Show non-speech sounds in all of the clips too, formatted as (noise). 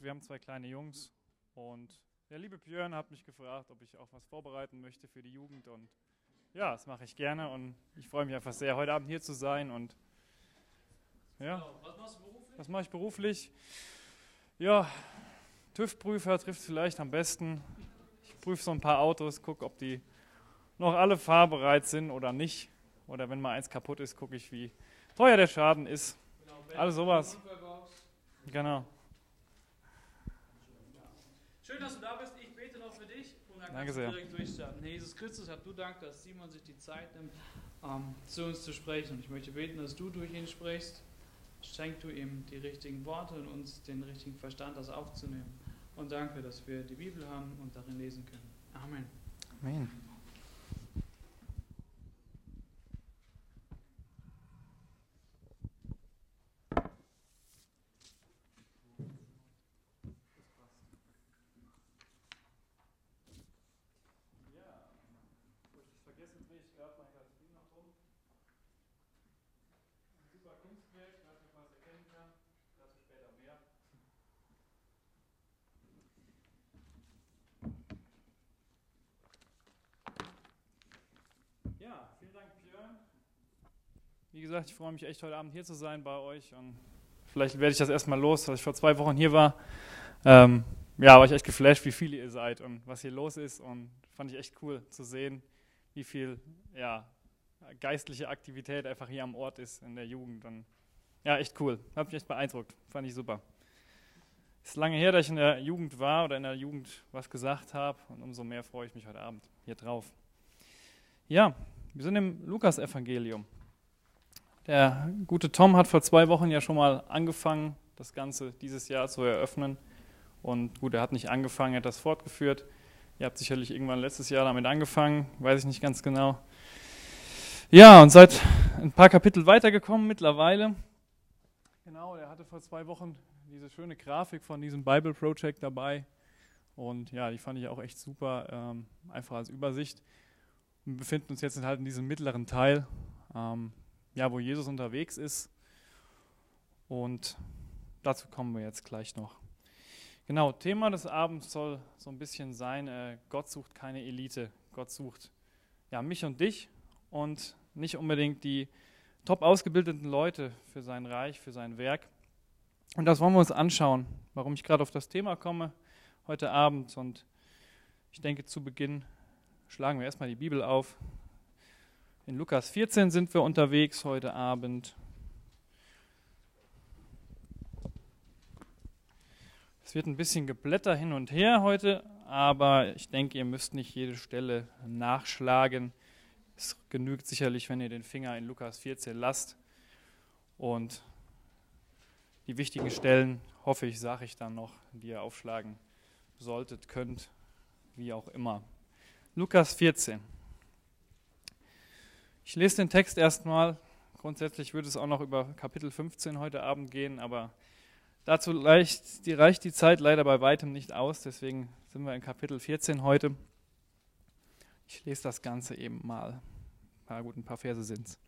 vorbereitet. Wir haben zwei kleine Jungs und der liebe Björn hat mich gefragt, ob ich auch was vorbereiten möchte für die Jugend und ja, das mache ich gerne und ich freue mich einfach sehr, heute Abend hier zu sein und ja. Genau. Was machst du beruflich? Was mache ich beruflich? Ja, TÜV-Prüfer trifft vielleicht am besten. Ich prüfe so ein paar Autos, gucke, ob die noch alle fahrbereit sind oder nicht. Oder wenn mal eins kaputt ist, gucke ich, wie teuer der Schaden ist. Genau, Alles sowas. Genau. Schön, dass du da bist. Ich bete noch für dich und dann Danke kannst du sehr. direkt durchstarten. Herr Jesus Christus, hab du Dank, dass Simon sich die Zeit nimmt, ähm, zu uns zu sprechen. Und ich möchte beten, dass du durch ihn sprichst. Schenk du ihm die richtigen Worte und uns den richtigen Verstand, das aufzunehmen. Und danke, dass wir die Bibel haben und darin lesen können. Amen. Amen. Super Kunstwerk, ich weiß nicht, ob man es erkennen kann. Dazu später mehr. Ja, vielen Dank, Björn. Wie gesagt, ich freue mich echt heute Abend hier zu sein bei euch und vielleicht werde ich das erstmal los, als ich vor zwei Wochen hier war. Ähm, ja, war ich echt geflasht, wie viele ihr seid und was hier los ist und fand ich echt cool zu sehen, wie viel ja, geistliche Aktivität einfach hier am Ort ist in der Jugend. Und ja, echt cool. Hat mich echt beeindruckt. Fand ich super. Ist lange her, dass ich in der Jugend war oder in der Jugend was gesagt habe und umso mehr freue ich mich heute Abend hier drauf. Ja, wir sind im Lukas-Evangelium. Der gute Tom hat vor zwei Wochen ja schon mal angefangen, das Ganze dieses Jahr zu eröffnen. Und gut, er hat nicht angefangen, er hat das fortgeführt. Ihr habt sicherlich irgendwann letztes Jahr damit angefangen, weiß ich nicht ganz genau. Ja, und seid ein paar Kapitel weitergekommen mittlerweile. Genau, er hatte vor zwei Wochen diese schöne Grafik von diesem Bible Project dabei. Und ja, die fand ich auch echt super, ähm, einfach als Übersicht. Wir befinden uns jetzt halt in diesem mittleren Teil, ähm, ja, wo Jesus unterwegs ist. Und dazu kommen wir jetzt gleich noch. Genau, Thema des Abends soll so ein bisschen sein, äh, Gott sucht keine Elite. Gott sucht ja, mich und dich und nicht unbedingt die top ausgebildeten Leute für sein Reich, für sein Werk. Und das wollen wir uns anschauen, warum ich gerade auf das Thema komme heute Abend. Und ich denke, zu Beginn schlagen wir erstmal die Bibel auf. In Lukas 14 sind wir unterwegs heute Abend. Es wird ein bisschen Geblätter hin und her heute, aber ich denke, ihr müsst nicht jede Stelle nachschlagen. Es genügt sicherlich, wenn ihr den Finger in Lukas 14 lasst. Und die wichtigen Stellen, hoffe ich, sage ich dann noch, die ihr aufschlagen solltet, könnt, wie auch immer. Lukas 14. Ich lese den Text erstmal. Grundsätzlich würde es auch noch über Kapitel 15 heute Abend gehen, aber dazu reicht die, reicht die Zeit leider bei weitem nicht aus. Deswegen sind wir in Kapitel 14 heute. Ich lese das Ganze eben mal. Paar, gut, ein paar Verse sind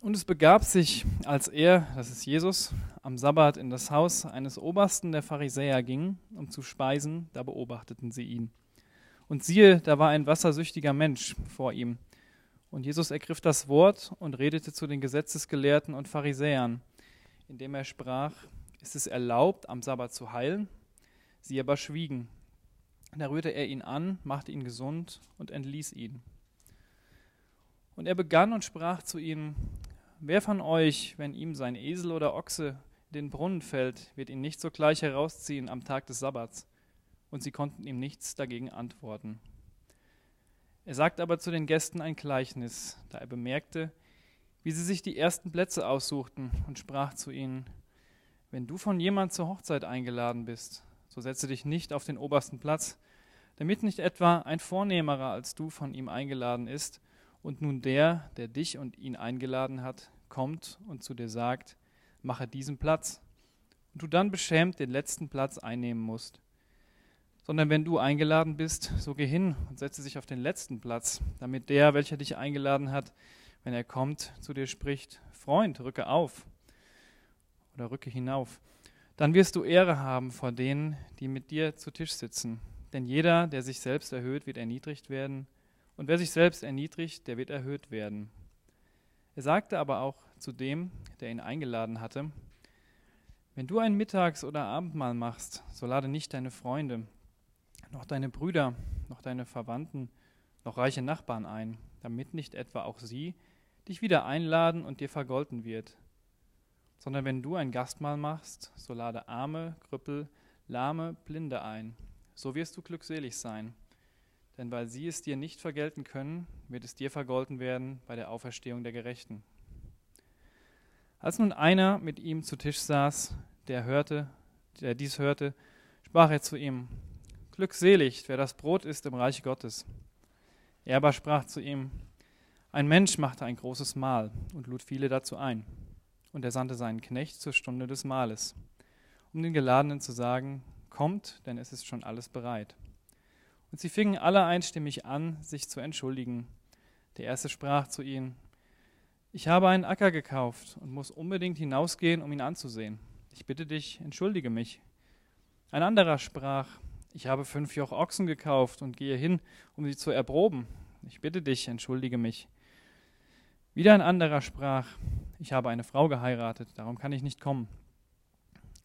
Und es begab sich, als er, das ist Jesus, am Sabbat in das Haus eines Obersten der Pharisäer ging, um zu speisen, da beobachteten sie ihn. Und siehe, da war ein wassersüchtiger Mensch vor ihm. Und Jesus ergriff das Wort und redete zu den Gesetzesgelehrten und Pharisäern, indem er sprach, ist es erlaubt, am Sabbat zu heilen? Sie aber schwiegen. Da rührte er ihn an, machte ihn gesund und entließ ihn. Und er begann und sprach zu ihnen, wer von euch, wenn ihm sein Esel oder Ochse in den Brunnen fällt, wird ihn nicht sogleich herausziehen am Tag des Sabbats? Und sie konnten ihm nichts dagegen antworten. Er sagt aber zu den Gästen ein Gleichnis, da er bemerkte, wie sie sich die ersten Plätze aussuchten und sprach zu ihnen, wenn du von jemand zur Hochzeit eingeladen bist, so setze dich nicht auf den obersten Platz, damit nicht etwa ein Vornehmerer als du von ihm eingeladen ist und nun der, der dich und ihn eingeladen hat, kommt und zu dir sagt, mache diesen Platz, und du dann beschämt den letzten Platz einnehmen musst. Sondern wenn du eingeladen bist, so geh hin und setze dich auf den letzten Platz, damit der, welcher dich eingeladen hat, wenn er kommt, zu dir spricht, Freund, rücke auf oder rücke hinauf. Dann wirst du Ehre haben vor denen, die mit dir zu Tisch sitzen. Denn jeder, der sich selbst erhöht, wird erniedrigt werden, und wer sich selbst erniedrigt, der wird erhöht werden. Er sagte aber auch zu dem, der ihn eingeladen hatte, wenn du ein Mittags- oder Abendmahl machst, so lade nicht deine Freunde, noch deine Brüder, noch deine Verwandten, noch reiche Nachbarn ein, damit nicht etwa auch sie dich wieder einladen und dir vergolten wird. Sondern wenn du ein Gastmahl machst, so lade Arme, Krüppel, Lahme, Blinde ein. So wirst du glückselig sein. Denn weil sie es dir nicht vergelten können, wird es dir vergolten werden bei der Auferstehung der Gerechten. Als nun einer mit ihm zu Tisch saß, der hörte, der dies hörte, sprach er zu ihm: Glückselig, wer das Brot isst im Reich Gottes. Er aber sprach zu ihm: Ein Mensch machte ein großes Mahl und lud viele dazu ein. Und er sandte seinen Knecht zur Stunde des Mahles, um den Geladenen zu sagen: Kommt, denn es ist schon alles bereit. Und sie fingen alle einstimmig an, sich zu entschuldigen. Der erste sprach zu ihnen: Ich habe einen Acker gekauft und muss unbedingt hinausgehen, um ihn anzusehen. Ich bitte dich, entschuldige mich. Ein anderer sprach, ich habe fünf Joch Ochsen gekauft und gehe hin, um sie zu erproben. Ich bitte dich, entschuldige mich. Wieder ein anderer sprach, ich habe eine Frau geheiratet, darum kann ich nicht kommen.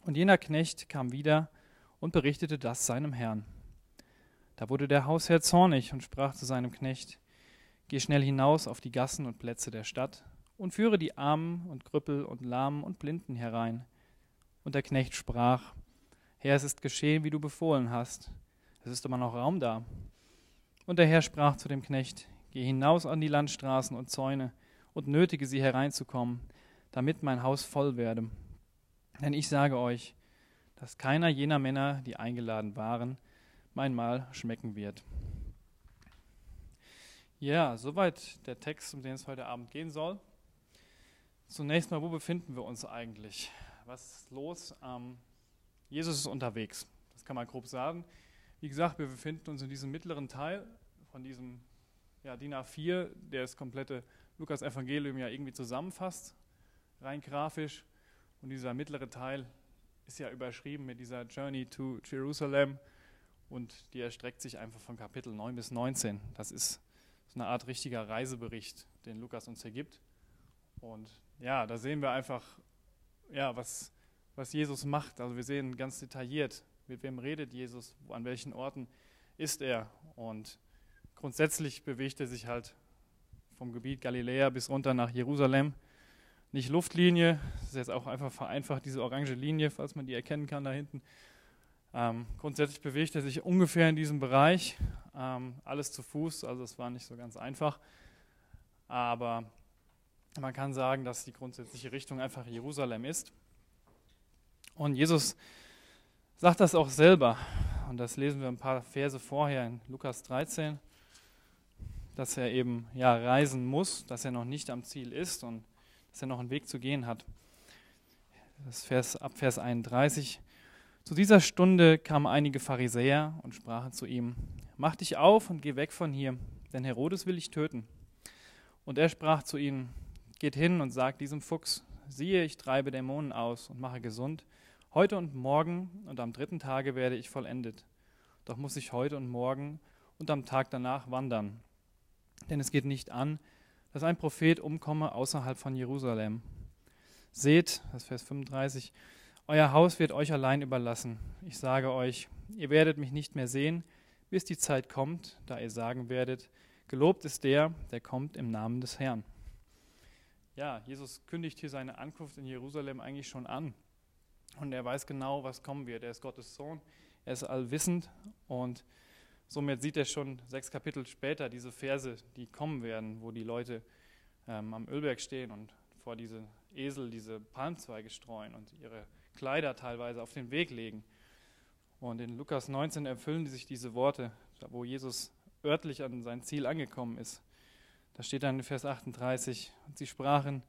Und jener Knecht kam wieder und berichtete das seinem Herrn. Da wurde der Hausherr zornig und sprach zu seinem Knecht, Geh schnell hinaus auf die Gassen und Plätze der Stadt und führe die Armen und Krüppel und Lahmen und Blinden herein und der Knecht sprach, Herr, es ist geschehen, wie du befohlen hast. Es ist immer noch Raum da. Und der Herr sprach zu dem Knecht, Geh hinaus an die Landstraßen und Zäune und nötige sie hereinzukommen, damit mein Haus voll werde. Denn ich sage euch, dass keiner jener Männer, die eingeladen waren, mein Mahl schmecken wird. Ja, soweit der Text, um den es heute Abend gehen soll. Zunächst mal, wo befinden wir uns eigentlich? was ist los? Ähm, Jesus ist unterwegs, das kann man grob sagen. Wie gesagt, wir befinden uns in diesem mittleren Teil von diesem ja, DIN A4, der das komplette Lukas-Evangelium ja irgendwie zusammenfasst, rein grafisch. Und dieser mittlere Teil ist ja überschrieben mit dieser Journey to Jerusalem und die erstreckt sich einfach von Kapitel 9 bis 19. Das ist so eine Art richtiger Reisebericht, den Lukas uns hier gibt. Und ja, da sehen wir einfach ja, was, was Jesus macht. Also wir sehen ganz detailliert, mit wem redet Jesus, an welchen Orten ist er. Und grundsätzlich bewegt er sich halt vom Gebiet Galiläa bis runter nach Jerusalem. Nicht Luftlinie, das ist jetzt auch einfach vereinfacht, diese orange Linie, falls man die erkennen kann da hinten. Ähm, grundsätzlich bewegt er sich ungefähr in diesem Bereich, ähm, alles zu Fuß, also es war nicht so ganz einfach. Aber man kann sagen, dass die grundsätzliche Richtung einfach Jerusalem ist. Und Jesus sagt das auch selber. Und das lesen wir ein paar Verse vorher in Lukas 13, dass er eben ja reisen muss, dass er noch nicht am Ziel ist und dass er noch einen Weg zu gehen hat. Das Vers, ab Vers 31. Zu dieser Stunde kamen einige Pharisäer und sprachen zu ihm: Mach dich auf und geh weg von hier, denn Herodes will dich töten. Und er sprach zu ihnen: Geht hin und sagt diesem Fuchs, siehe, ich treibe Dämonen aus und mache gesund. Heute und morgen und am dritten Tage werde ich vollendet. Doch muss ich heute und morgen und am Tag danach wandern. Denn es geht nicht an, dass ein Prophet umkomme außerhalb von Jerusalem. Seht, das Vers 35, euer Haus wird euch allein überlassen. Ich sage euch, ihr werdet mich nicht mehr sehen, bis die Zeit kommt, da ihr sagen werdet, gelobt ist der, der kommt im Namen des Herrn ja, Jesus kündigt hier seine Ankunft in Jerusalem eigentlich schon an. Und er weiß genau, was kommen wird. Er ist Gottes Sohn, er ist allwissend und somit sieht er schon sechs Kapitel später diese Verse, die kommen werden, wo die Leute ähm, am Ölberg stehen und vor diese Esel diese Palmzweige streuen und ihre Kleider teilweise auf den Weg legen. Und in Lukas 19 erfüllen sich diese Worte, wo Jesus örtlich an sein Ziel angekommen ist. Da steht dann in Vers 38, und sie sprachen,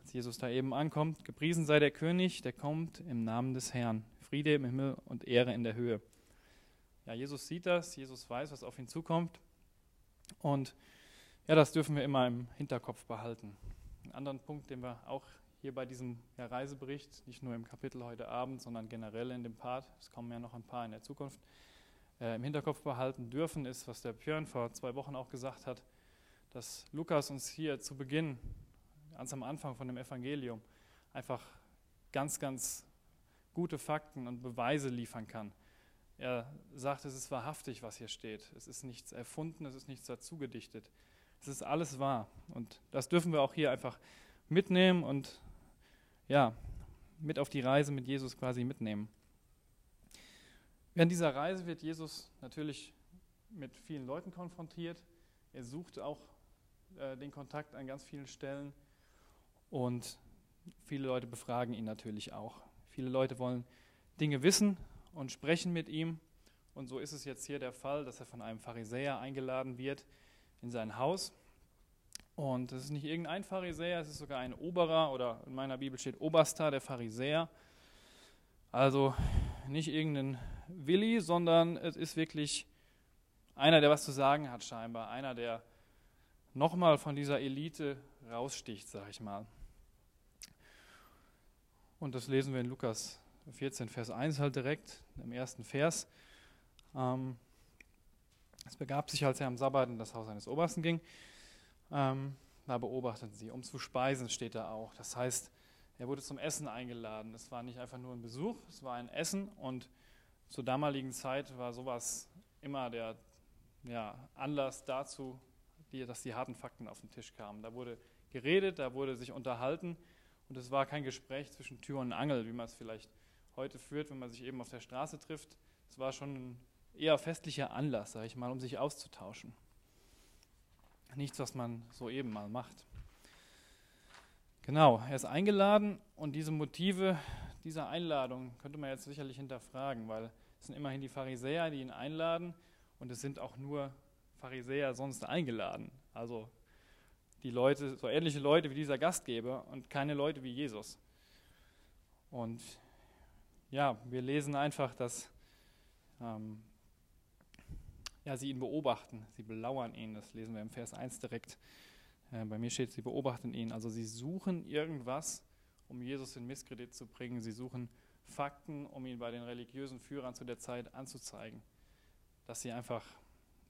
als Jesus da eben ankommt, gepriesen sei der König, der kommt im Namen des Herrn. Friede im Himmel und Ehre in der Höhe. Ja, Jesus sieht das, Jesus weiß, was auf ihn zukommt. Und Ja, das dürfen wir immer im Hinterkopf behalten. Ein anderen Punkt, den wir auch hier bei diesem Reisebericht, nicht nur im Kapitel heute Abend, sondern generell in dem Part, es kommen ja noch ein paar in der Zukunft, äh, im Hinterkopf behalten dürfen, ist, was der Björn vor zwei Wochen auch gesagt hat, dass Lukas uns hier zu Beginn, ganz am Anfang von dem Evangelium, einfach ganz, ganz gute Fakten und Beweise liefern kann. Er sagt, es ist wahrhaftig, was hier steht. Es ist nichts erfunden, es ist nichts dazugedichtet. Es ist alles wahr. Und das dürfen wir auch hier einfach mitnehmen und ja, mit auf die Reise mit Jesus quasi mitnehmen. Während dieser Reise wird Jesus natürlich mit vielen Leuten konfrontiert. Er sucht auch äh, den Kontakt an ganz vielen Stellen und viele Leute befragen ihn natürlich auch. Viele Leute wollen Dinge wissen und sprechen mit ihm. Und so ist es jetzt hier der Fall, dass er von einem Pharisäer eingeladen wird in sein Haus. Und es ist nicht irgendein Pharisäer, es ist sogar ein Oberer oder in meiner Bibel steht Oberster, der Pharisäer. Also nicht irgendein Willi, sondern es ist wirklich einer, der was zu sagen hat scheinbar. Einer, der nochmal von dieser Elite raussticht, sag ich mal. Und das lesen wir in Lukas 14, Vers 1 halt direkt, im ersten Vers. Ähm, es begab sich, als er am Sabbat in das Haus eines Obersten ging, ähm, da beobachteten sie, um zu speisen steht da auch. Das heißt, er wurde zum Essen eingeladen. Es war nicht einfach nur ein Besuch, es war ein Essen und zur damaligen Zeit war sowas immer der ja, Anlass dazu, die, dass die harten Fakten auf den Tisch kamen. Da wurde geredet, da wurde sich unterhalten und es war kein Gespräch zwischen Tür und Angel, wie man es vielleicht heute führt, wenn man sich eben auf der Straße trifft. Es war schon ein eher festlicher Anlass, sage ich mal, um sich auszutauschen. Nichts, was man so eben mal macht. Genau, er ist eingeladen und diese Motive dieser Einladung könnte man jetzt sicherlich hinterfragen, weil es sind immerhin die Pharisäer, die ihn einladen und es sind auch nur Pharisäer sonst eingeladen. Also die Leute, so ähnliche Leute wie dieser Gastgeber und keine Leute wie Jesus. Und ja, wir lesen einfach, dass ähm, ja, sie ihn beobachten, sie belauern ihn. Das lesen wir im Vers 1 direkt. Äh, bei mir steht, sie beobachten ihn. Also sie suchen irgendwas, um Jesus in Misskredit zu bringen. Sie suchen Fakten, um ihn bei den religiösen Führern zu der Zeit anzuzeigen. Dass sie einfach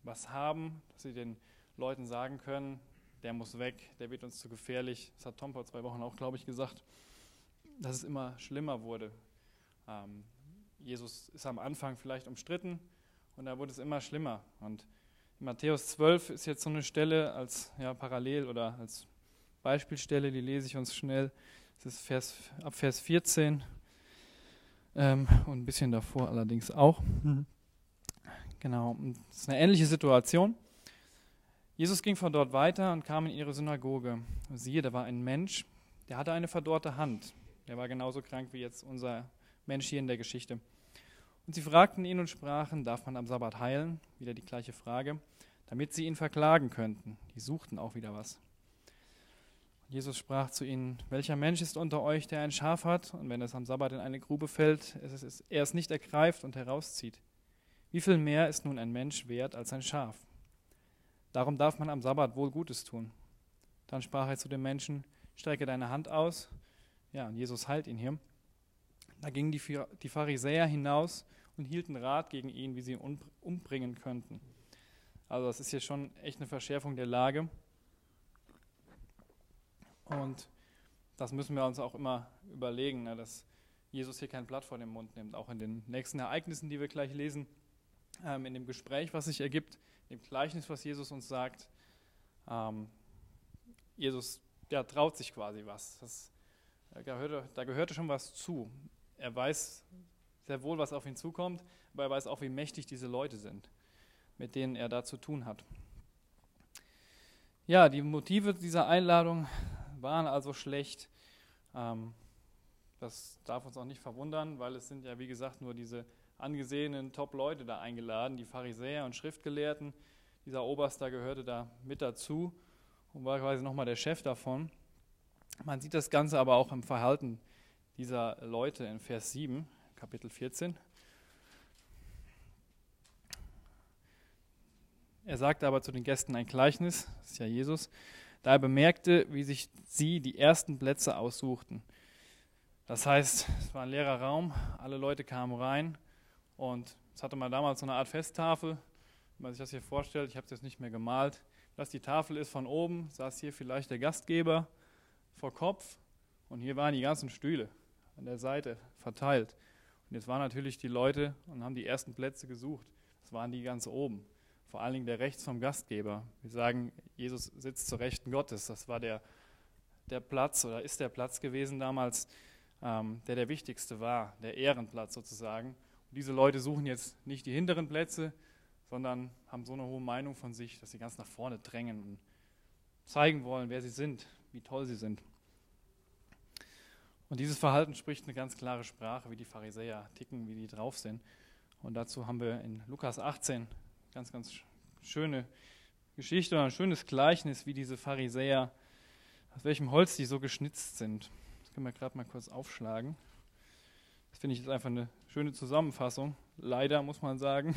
was haben, dass sie den Leuten sagen können, der muss weg, der wird uns zu gefährlich. Das hat Tom vor zwei Wochen auch, glaube ich, gesagt, dass es immer schlimmer wurde. Ähm, Jesus ist am Anfang vielleicht umstritten, und da wurde es immer schlimmer. Und in Matthäus 12 ist jetzt so eine Stelle als ja, Parallel oder als Beispielstelle, die lese ich uns schnell. Das ist Vers, ab Vers 14 ähm, und ein bisschen davor allerdings auch. Mhm. Genau, das ist eine ähnliche Situation. Jesus ging von dort weiter und kam in ihre Synagoge. Und siehe, da war ein Mensch, der hatte eine verdorrte Hand. Der war genauso krank wie jetzt unser Mensch hier in der Geschichte. Und sie fragten ihn und sprachen, darf man am Sabbat heilen? Wieder die gleiche Frage, damit sie ihn verklagen könnten. Die suchten auch wieder was. Und Jesus sprach zu ihnen, welcher Mensch ist unter euch, der ein Schaf hat, und wenn es am Sabbat in eine Grube fällt, es ist, er es nicht ergreift und herauszieht? Wie viel mehr ist nun ein Mensch wert als ein Schaf? Darum darf man am Sabbat wohl Gutes tun. Dann sprach er zu dem Menschen, strecke deine Hand aus. Ja, und Jesus heilt ihn hier. Da gingen die Pharisäer hinaus und hielten Rat gegen ihn, wie sie ihn umbringen könnten. Also das ist hier schon echt eine Verschärfung der Lage. Und das müssen wir uns auch immer überlegen, ne, dass Jesus hier kein Blatt vor den Mund nimmt. Auch in den nächsten Ereignissen, die wir gleich lesen, ähm, in dem Gespräch, was sich ergibt, dem Gleichnis, was Jesus uns sagt. Ähm, Jesus ja, traut sich quasi was. Das, da, gehörte, da gehörte schon was zu. Er weiß sehr wohl, was auf ihn zukommt, aber er weiß auch, wie mächtig diese Leute sind, mit denen er da zu tun hat. Ja, die Motive dieser Einladung waren also schlecht. Ähm, das darf uns auch nicht verwundern, weil es sind ja, wie gesagt, nur diese angesehenen Top-Leute da eingeladen, die Pharisäer und Schriftgelehrten. Dieser Oberster gehörte da mit dazu und war quasi nochmal der Chef davon. Man sieht das Ganze aber auch im Verhalten dieser Leute in Vers 7. Kapitel 14. Er sagte aber zu den Gästen ein Gleichnis, das ist ja Jesus, da er bemerkte, wie sich sie die ersten Plätze aussuchten. Das heißt, es war ein leerer Raum, alle Leute kamen rein und es hatte mal damals so eine Art Festtafel, wenn man sich das hier vorstellt, ich habe es jetzt nicht mehr gemalt, dass die Tafel ist von oben, saß hier vielleicht der Gastgeber vor Kopf und hier waren die ganzen Stühle an der Seite verteilt. Und jetzt waren natürlich die Leute und haben die ersten Plätze gesucht. Das waren die ganz oben vor allen Dingen der rechts vom Gastgeber. Wir sagen, Jesus sitzt zur Rechten Gottes. Das war der, der Platz oder ist der Platz gewesen damals, ähm, der der wichtigste war, der Ehrenplatz sozusagen. Und diese Leute suchen jetzt nicht die hinteren Plätze, sondern haben so eine hohe Meinung von sich, dass sie ganz nach vorne drängen und zeigen wollen, wer sie sind, wie toll sie sind. Und dieses Verhalten spricht eine ganz klare Sprache, wie die Pharisäer ticken, wie die drauf sind. Und dazu haben wir in Lukas 18 ganz, ganz schöne Geschichte oder ein schönes Gleichnis, wie diese Pharisäer, aus welchem Holz die so geschnitzt sind. Das können wir gerade mal kurz aufschlagen. Das finde ich jetzt einfach eine schöne Zusammenfassung. Leider muss man sagen,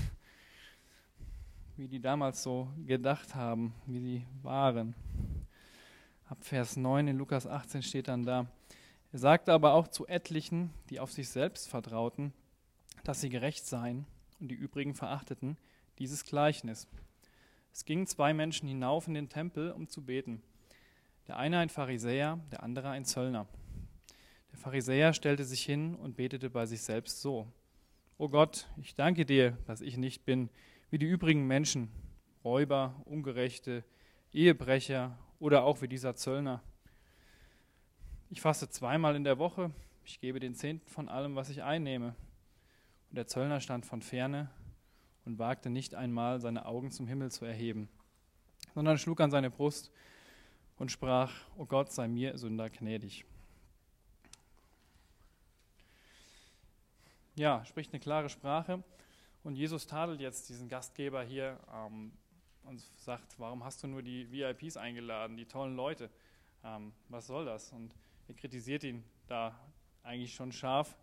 (laughs) wie die damals so gedacht haben, wie sie waren. Ab Vers 9 in Lukas 18 steht dann da, er sagte aber auch zu etlichen, die auf sich selbst vertrauten, dass sie gerecht seien und die übrigen verachteten, dieses Gleichnis. Es gingen zwei Menschen hinauf in den Tempel, um zu beten. Der eine ein Pharisäer, der andere ein Zöllner. Der Pharisäer stellte sich hin und betete bei sich selbst so. O Gott, ich danke dir, dass ich nicht bin wie die übrigen Menschen, Räuber, Ungerechte, Ehebrecher oder auch wie dieser Zöllner. Ich faste zweimal in der Woche, ich gebe den Zehnten von allem, was ich einnehme. Und der Zöllner stand von ferne und wagte nicht einmal, seine Augen zum Himmel zu erheben, sondern schlug an seine Brust und sprach, O Gott, sei mir Sünder gnädig. Ja, spricht eine klare Sprache. Und Jesus tadelt jetzt diesen Gastgeber hier ähm, und sagt, warum hast du nur die VIPs eingeladen, die tollen Leute? Ähm, was soll das? Und er kritisiert ihn da eigentlich schon scharf.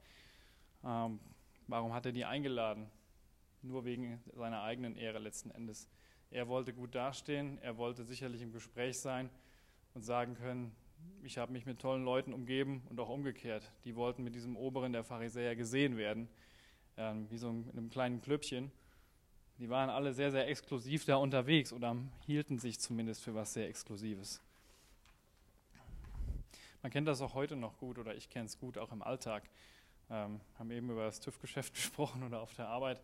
Ähm, warum hat er die eingeladen? nur wegen seiner eigenen Ehre letzten Endes. Er wollte gut dastehen, er wollte sicherlich im Gespräch sein und sagen können, ich habe mich mit tollen Leuten umgeben und auch umgekehrt. Die wollten mit diesem Oberen der Pharisäer gesehen werden, ähm, wie so in einem kleinen Klüppchen. Die waren alle sehr, sehr exklusiv da unterwegs oder hielten sich zumindest für was sehr Exklusives. Man kennt das auch heute noch gut oder ich kenne es gut auch im Alltag. Ähm, haben eben über das TÜV-Geschäft (laughs) gesprochen oder auf der Arbeit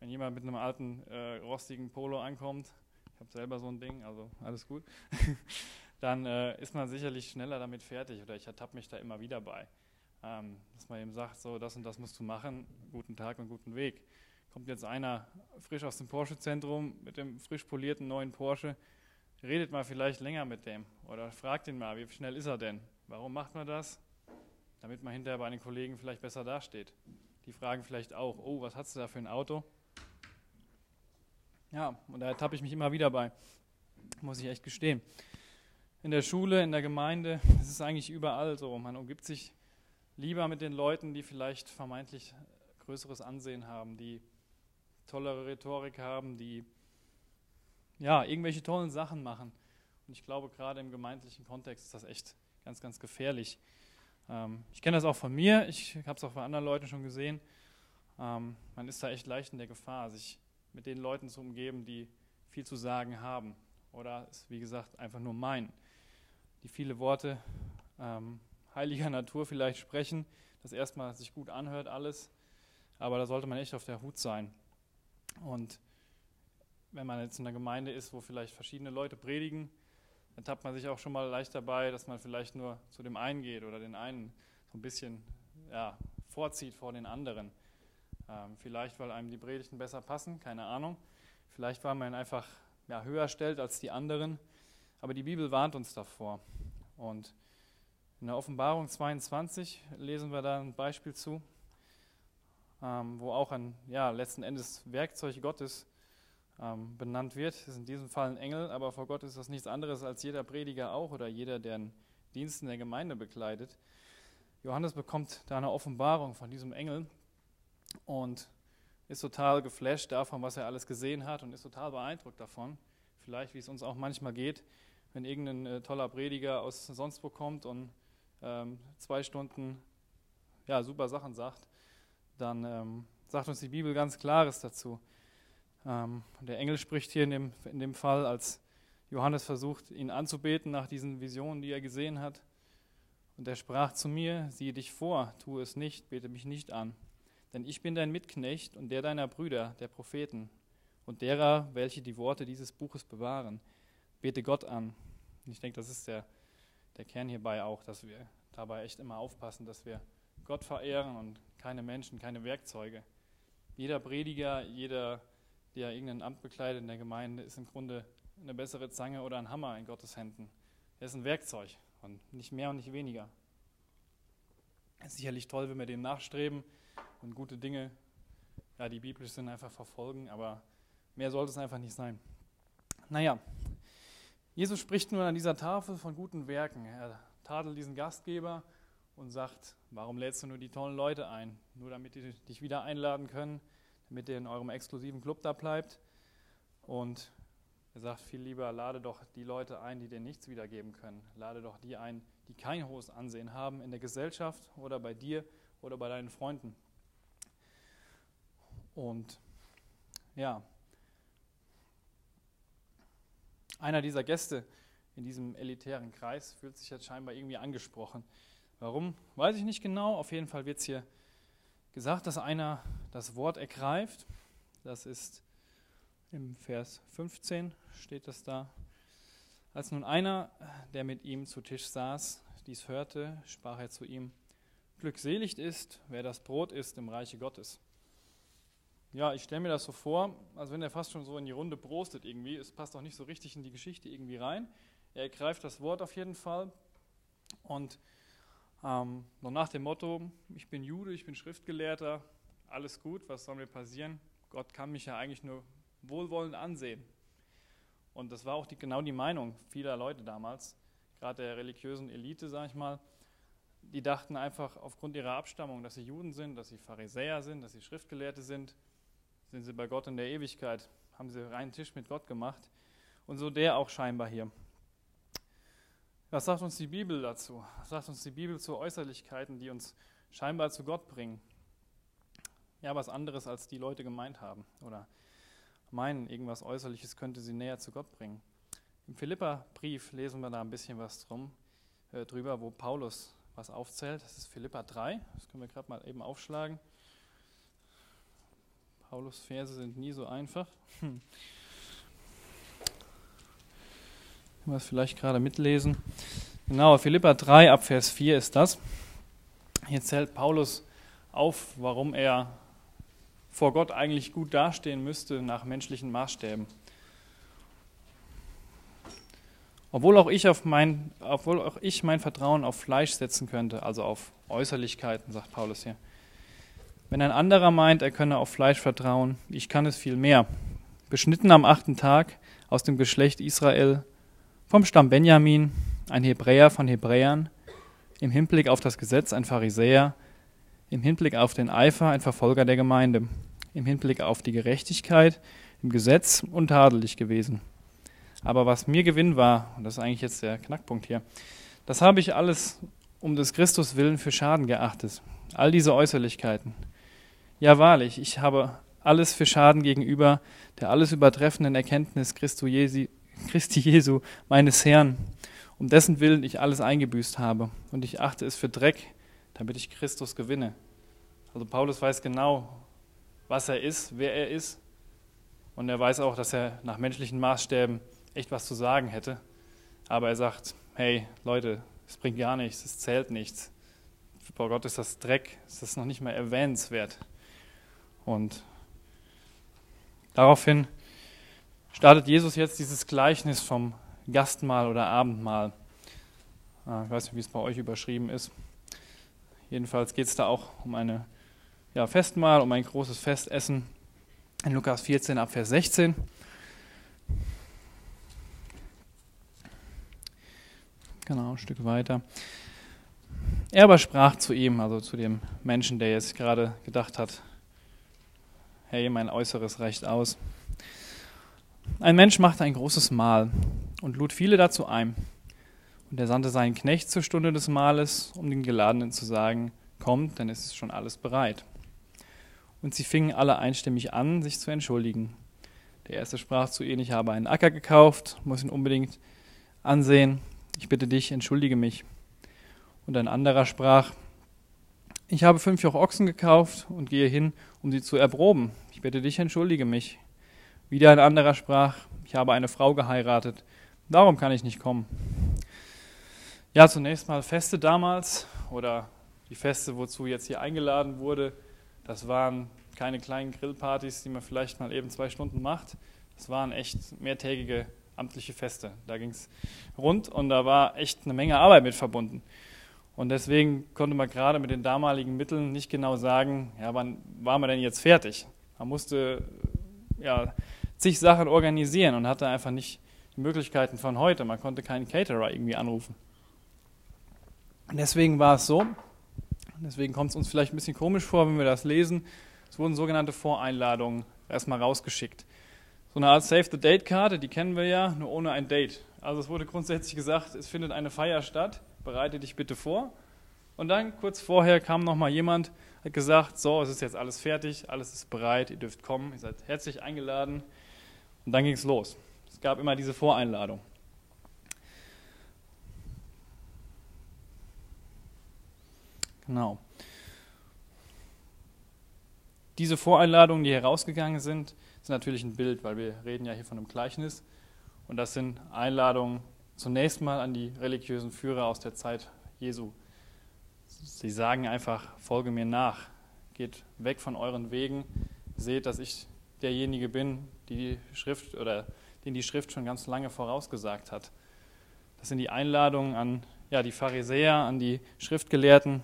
wenn jemand mit einem alten, äh, rostigen Polo ankommt, ich habe selber so ein Ding, also alles gut, (laughs) dann äh, ist man sicherlich schneller damit fertig oder ich ertappe mich da immer wieder bei. Ähm, dass man eben sagt, so das und das musst du machen, guten Tag und guten Weg. Kommt jetzt einer frisch aus dem Porsche-Zentrum mit dem frisch polierten neuen Porsche, redet mal vielleicht länger mit dem oder fragt ihn mal, wie schnell ist er denn? Warum macht man das? Damit man hinterher bei den Kollegen vielleicht besser dasteht. Die fragen vielleicht auch, oh, was hast du da für ein Auto? Ja, und da ertappe ich mich immer wieder bei, muss ich echt gestehen. In der Schule, in der Gemeinde, es ist eigentlich überall so. Man umgibt sich lieber mit den Leuten, die vielleicht vermeintlich größeres Ansehen haben, die tollere Rhetorik haben, die ja, irgendwelche tollen Sachen machen. Und ich glaube, gerade im gemeindlichen Kontext ist das echt ganz, ganz gefährlich. Ähm, ich kenne das auch von mir, ich habe es auch bei anderen Leuten schon gesehen. Ähm, man ist da echt leicht in der Gefahr, sich mit den Leuten zu umgeben, die viel zu sagen haben oder es, wie gesagt, einfach nur meinen, die viele Worte ähm, heiliger (laughs) Natur vielleicht sprechen, das erstmal sich gut anhört alles, aber da sollte man echt auf der Hut sein. Und wenn man jetzt in einer Gemeinde ist, wo vielleicht verschiedene Leute predigen, dann tappt man sich auch schon mal leicht dabei, dass man vielleicht nur zu dem einen geht oder den einen so ein bisschen ja, vorzieht vor den anderen. Ähm, vielleicht, weil einem die Predigten besser passen, keine Ahnung. Vielleicht, weil man ihn einfach ja, höher stellt als die anderen. Aber die Bibel warnt uns davor. Und in der Offenbarung 22 lesen wir da ein Beispiel zu, ähm, wo auch ein ja, letzten Endes Werkzeug Gottes ähm, benannt wird. Das ist in diesem Fall ein Engel, aber vor Gott ist das nichts anderes als jeder Prediger auch oder jeder, der einen Dienst in der Gemeinde bekleidet. Johannes bekommt da eine Offenbarung von diesem Engel und ist total geflasht davon, was er alles gesehen hat und ist total beeindruckt davon. Vielleicht, wie es uns auch manchmal geht, wenn irgendein äh, toller Prediger aus sonst wo kommt und ähm, zwei Stunden ja, super Sachen sagt, dann ähm, sagt uns die Bibel ganz Klares dazu. Ähm, der Engel spricht hier in dem, in dem Fall, als Johannes versucht, ihn anzubeten nach diesen Visionen, die er gesehen hat. Und er sprach zu mir, siehe dich vor, tue es nicht, bete mich nicht an. Denn ich bin dein Mitknecht und der deiner Brüder, der Propheten, und derer, welche die Worte dieses Buches bewahren. Bete Gott an. Und ich denke, das ist der, der Kern hierbei auch, dass wir dabei echt immer aufpassen, dass wir Gott verehren und keine Menschen, keine Werkzeuge. Jeder Prediger, jeder, der irgendein Amt bekleidet in der Gemeinde, ist im Grunde eine bessere Zange oder ein Hammer in Gottes Händen. Er ist ein Werkzeug und nicht mehr und nicht weniger. Es ist sicherlich toll, wenn wir dem nachstreben und gute Dinge, ja, die biblisch sind, einfach verfolgen, aber mehr sollte es einfach nicht sein. Naja, Jesus spricht nun an dieser Tafel von guten Werken. Er tadelt diesen Gastgeber und sagt, warum lädst du nur die tollen Leute ein? Nur damit die dich wieder einladen können, damit ihr in eurem exklusiven Club da bleibt. Und er sagt viel lieber, lade doch die Leute ein, die dir nichts wiedergeben können. Lade doch die ein, die kein hohes Ansehen haben in der Gesellschaft oder bei dir oder bei deinen Freunden. Und ja, einer dieser Gäste in diesem elitären Kreis fühlt sich jetzt scheinbar irgendwie angesprochen. Warum? Weiß ich nicht genau. Auf jeden Fall wird es hier gesagt, dass einer das Wort ergreift. Das ist im Vers 15 steht das da. Als nun einer, der mit ihm zu Tisch saß, dies hörte, sprach er zu ihm, Glückselig ist, wer das Brot isst im Reiche Gottes. Ja, ich stelle mir das so vor, als wenn er fast schon so in die Runde prostet irgendwie. Es passt auch nicht so richtig in die Geschichte irgendwie rein. Er ergreift das Wort auf jeden Fall und ähm, noch nach dem Motto, ich bin Jude, ich bin Schriftgelehrter, alles gut, was soll mir passieren? Gott kann mich ja eigentlich nur wohlwollend ansehen. Und das war auch die, genau die Meinung vieler Leute damals, gerade der religiösen Elite, sage ich mal. Die dachten einfach aufgrund ihrer Abstammung, dass sie Juden sind, dass sie Pharisäer sind, dass sie Schriftgelehrte sind, sind sie bei Gott in der Ewigkeit, haben sie reinen Tisch mit Gott gemacht. Und so der auch scheinbar hier. Was sagt uns die Bibel dazu? Was sagt uns die Bibel zu Äußerlichkeiten, die uns scheinbar zu Gott bringen? Ja, was anderes, als die Leute gemeint haben oder meinen, irgendwas Äußerliches könnte sie näher zu Gott bringen. Im Philippa-Brief lesen wir da ein bisschen was drum, äh, drüber, wo Paulus was aufzählt. Das ist Philippa 3, das können wir gerade mal eben aufschlagen. Paulus Verse sind nie so einfach. (laughs) Können wir es vielleicht gerade mitlesen? Genau, Philippa 3 ab Vers 4 ist das. Hier zählt Paulus auf, warum er vor Gott eigentlich gut dastehen müsste nach menschlichen Maßstäben. Obwohl auch ich, auf mein, obwohl auch ich mein Vertrauen auf Fleisch setzen könnte, also auf Äußerlichkeiten, sagt Paulus hier. Wenn ein anderer meint, er könne auf Fleisch vertrauen, ich kann es viel mehr. Beschnitten am achten Tag aus dem Geschlecht Israel, vom Stamm Benjamin, ein Hebräer von Hebräern, im Hinblick auf das Gesetz ein Pharisäer, im Hinblick auf den Eifer ein Verfolger der Gemeinde, im Hinblick auf die Gerechtigkeit im Gesetz untadelig gewesen. Aber was mir Gewinn war, und das ist eigentlich jetzt der Knackpunkt hier, das habe ich alles um des Christus willen für Schaden geachtet. All diese Äußerlichkeiten. Ja, wahrlich, ich habe alles für Schaden gegenüber der alles übertreffenden Erkenntnis Christi Jesu, Christi Jesu, meines Herrn, um dessen Willen ich alles eingebüßt habe. Und ich achte es für Dreck, damit ich Christus gewinne. Also Paulus weiß genau, was er ist, wer er ist. Und er weiß auch, dass er nach menschlichen Maßstäben echt was zu sagen hätte. Aber er sagt, hey Leute, es bringt gar nichts, es zählt nichts. Vor Gott ist das Dreck, es ist noch nicht mal erwähnenswert. Und daraufhin startet Jesus jetzt dieses Gleichnis vom Gastmahl oder Abendmahl. Ah, ich weiß nicht, wie es bei euch überschrieben ist. Jedenfalls geht es da auch um eine ja, Festmahl, um ein großes Festessen in Lukas 14 ab Vers 16. Genau, ein Stück weiter. Er aber sprach zu ihm, also zu dem Menschen, der jetzt gerade gedacht hat, hey, mein Äußeres reicht aus. Ein Mensch machte ein großes Mahl und lud viele dazu ein. Und er sandte seinen Knecht zur Stunde des Mahles, um den Geladenen zu sagen, kommt, denn es ist schon alles bereit. Und sie fingen alle einstimmig an, sich zu entschuldigen. Der erste sprach zu ihnen, ich habe einen Acker gekauft, muss ihn unbedingt ansehen. Ich bitte dich, entschuldige mich. Und ein anderer sprach, ich habe fünf Joch Ochsen gekauft und gehe hin, um sie zu erproben. Ich bitte dich, entschuldige mich. Wieder ein anderer sprach, ich habe eine Frau geheiratet, darum kann ich nicht kommen. Ja, zunächst mal Feste damals oder die Feste, wozu jetzt hier eingeladen wurde, das waren keine kleinen Grillpartys, die man vielleicht mal eben zwei Stunden macht. Das waren echt mehrtägige amtliche Feste. Da ging es rund und da war echt eine Menge Arbeit mit verbunden. Und deswegen konnte man gerade mit den damaligen Mitteln nicht genau sagen, ja, wann war man denn jetzt fertig? Man musste ja, zig Sachen organisieren und hatte einfach nicht die Möglichkeiten von heute. Man konnte keinen Caterer irgendwie anrufen. Und deswegen war es so, deswegen kommt es uns vielleicht ein bisschen komisch vor, wenn wir das lesen, es wurden sogenannte Voreinladungen erstmal rausgeschickt. So eine Art Save-the-Date-Karte, die kennen wir ja, nur ohne ein Date. Also es wurde grundsätzlich gesagt, es findet eine Feier statt, bereite dich bitte vor. Und dann kurz vorher kam nochmal jemand, hat gesagt, so, es ist jetzt alles fertig, alles ist bereit, ihr dürft kommen, ihr seid herzlich eingeladen. Und dann ging es los. Es gab immer diese Voreinladung. Genau. Diese Voreinladungen, die herausgegangen sind, sind natürlich ein Bild, weil wir reden ja hier von einem Gleichnis. Und das sind Einladungen zunächst mal an die religiösen Führer aus der Zeit Jesu. Sie sagen einfach, folge mir nach, geht weg von euren Wegen, seht, dass ich derjenige bin, die die Schrift oder den die Schrift schon ganz lange vorausgesagt hat. Das sind die Einladungen an ja, die Pharisäer, an die Schriftgelehrten.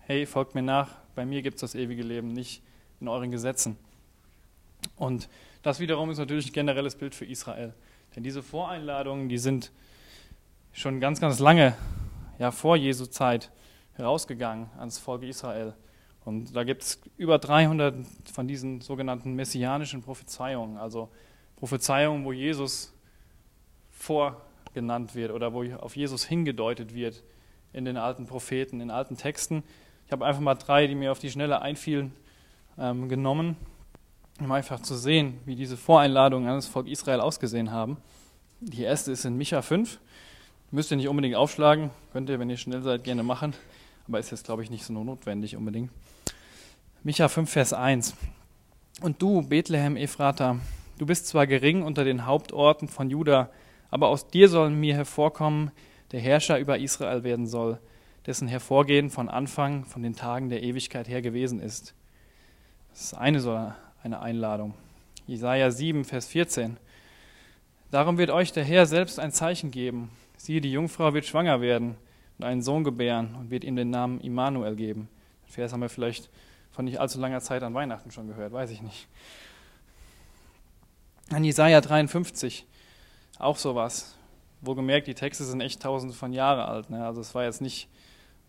Hey, folgt mir nach, bei mir gibt es das ewige Leben, nicht in euren Gesetzen. Und das wiederum ist natürlich ein generelles Bild für Israel. Denn diese Voreinladungen, die sind schon ganz, ganz lange, ja, vor Jesu Zeit herausgegangen ans Volk Israel. Und da gibt es über 300 von diesen sogenannten messianischen Prophezeiungen, also Prophezeiungen, wo Jesus vorgenannt wird oder wo auf Jesus hingedeutet wird in den alten Propheten, in alten Texten. Ich habe einfach mal drei, die mir auf die Schnelle einfielen, ähm, genommen, um einfach zu sehen, wie diese Voreinladungen an das Volk Israel ausgesehen haben. Die erste ist in Micha 5. Müsst ihr nicht unbedingt aufschlagen, könnt ihr, wenn ihr schnell seid, gerne machen, aber ist jetzt, glaube ich, nicht so notwendig unbedingt. Micha 5, Vers 1. Und du, Bethlehem Ephrata, du bist zwar gering unter den Hauptorten von Juda, aber aus dir soll mir hervorkommen, der Herrscher über Israel werden soll dessen Hervorgehen von Anfang, von den Tagen der Ewigkeit her gewesen ist. Das ist eine so eine Einladung. Jesaja 7, Vers 14. Darum wird euch der Herr selbst ein Zeichen geben. Siehe, die Jungfrau wird schwanger werden und einen Sohn gebären und wird ihm den Namen Immanuel geben. Den Vers haben wir vielleicht von nicht allzu langer Zeit an Weihnachten schon gehört, weiß ich nicht. An Jesaja 53, auch sowas. Wohlgemerkt, die Texte sind echt tausende von Jahren alt. Ne? Also es war jetzt nicht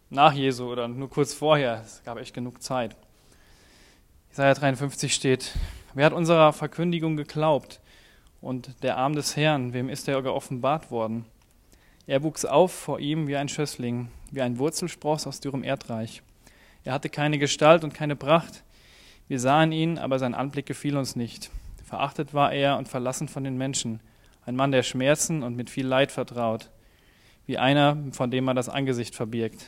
nach Jesu oder nur kurz vorher. Es gab echt genug Zeit. Jesaja 53 steht: Wer hat unserer Verkündigung geglaubt? Und der Arm des Herrn, wem ist er geoffenbart worden? Er wuchs auf vor ihm wie ein Schössling, wie ein Wurzelspross aus dürrem Erdreich. Er hatte keine Gestalt und keine Pracht. Wir sahen ihn, aber sein Anblick gefiel uns nicht. Verachtet war er und verlassen von den Menschen, ein Mann der Schmerzen und mit viel Leid vertraut, wie einer, von dem man das Angesicht verbirgt.